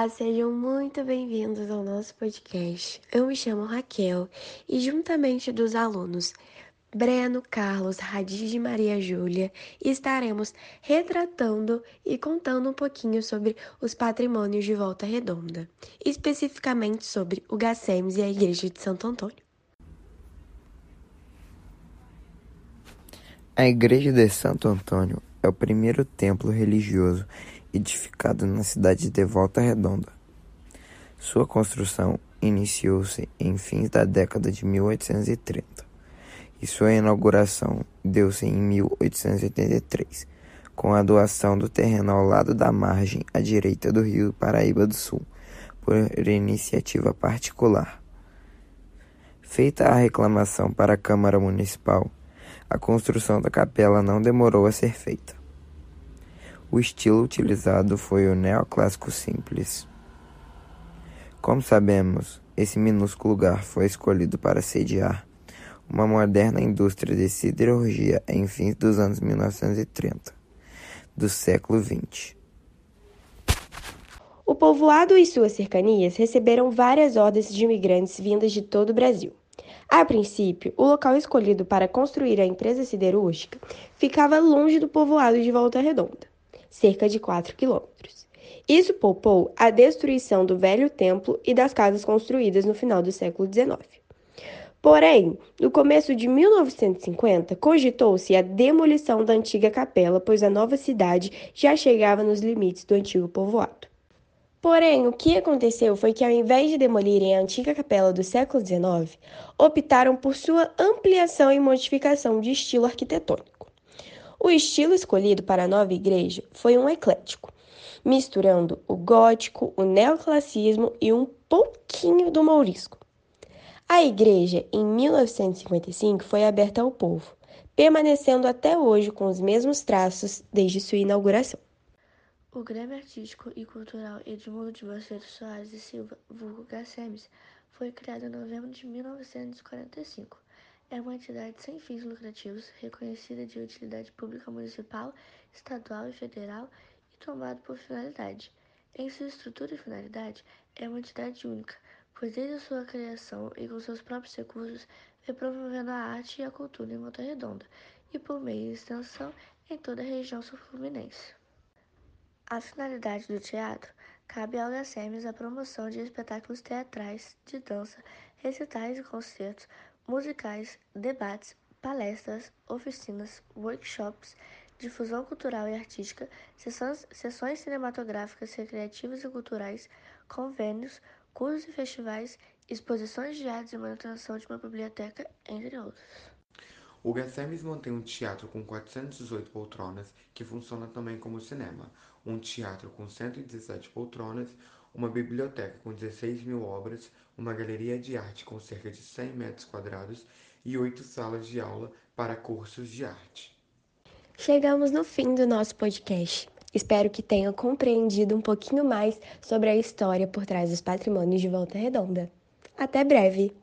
Olá, sejam muito bem-vindos ao nosso podcast. Eu me chamo Raquel e, juntamente dos alunos Breno, Carlos, Radiz e Maria Júlia, estaremos retratando e contando um pouquinho sobre os patrimônios de Volta Redonda, especificamente sobre o Gacemes e a Igreja de Santo Antônio. A Igreja de Santo Antônio é o primeiro templo religioso edificado na cidade de Volta Redonda. Sua construção iniciou-se em fins da década de 1830 e sua inauguração deu-se em 1883, com a doação do terreno ao lado da margem à direita do rio Paraíba do Sul, por iniciativa particular. Feita a reclamação para a Câmara Municipal, a construção da capela não demorou a ser feita. O estilo utilizado foi o neoclássico simples. Como sabemos, esse minúsculo lugar foi escolhido para sediar uma moderna indústria de siderurgia em fins dos anos 1930 do século XX. O povoado e suas cercanias receberam várias ordens de imigrantes vindas de todo o Brasil. A princípio, o local escolhido para construir a empresa siderúrgica ficava longe do povoado de Volta Redonda cerca de 4 quilômetros. Isso poupou a destruição do velho templo e das casas construídas no final do século XIX. Porém, no começo de 1950, cogitou-se a demolição da antiga capela, pois a nova cidade já chegava nos limites do antigo povoado. Porém, o que aconteceu foi que, ao invés de demolirem a antiga capela do século XIX, optaram por sua ampliação e modificação de estilo arquitetônico. O estilo escolhido para a nova igreja foi um eclético, misturando o gótico, o neoclassicismo e um pouquinho do mourisco. A igreja, em 1955, foi aberta ao povo, permanecendo até hoje com os mesmos traços desde sua inauguração. O Grêmio Artístico e Cultural Edmundo de Macedo Soares e Silva, vulgo Gacemes, foi criado em novembro de 1945 é uma entidade sem fins lucrativos, reconhecida de utilidade pública municipal, estadual e federal e tomada por finalidade. Em sua estrutura e finalidade, é uma entidade única, pois desde sua criação e com seus próprios recursos, vem promovendo a arte e a cultura em Volta Redonda e por meio de extensão em toda a região sul-fluminense. A finalidade do teatro cabe ao GACEMES a promoção de espetáculos teatrais, de dança, recitais e concertos, musicais, debates, palestras, oficinas, workshops, difusão cultural e artística, sessões, sessões cinematográficas, recreativas e culturais, convênios, cursos e festivais, exposições de artes e manutenção de uma biblioteca, entre outros. O Gethsemane mantém um teatro com 418 poltronas, que funciona também como cinema, um teatro com 117 poltronas, uma biblioteca com 16 mil obras, uma galeria de arte com cerca de 100 metros quadrados e oito salas de aula para cursos de arte. Chegamos no fim do nosso podcast. Espero que tenham compreendido um pouquinho mais sobre a história por trás dos patrimônios de Volta Redonda. Até breve!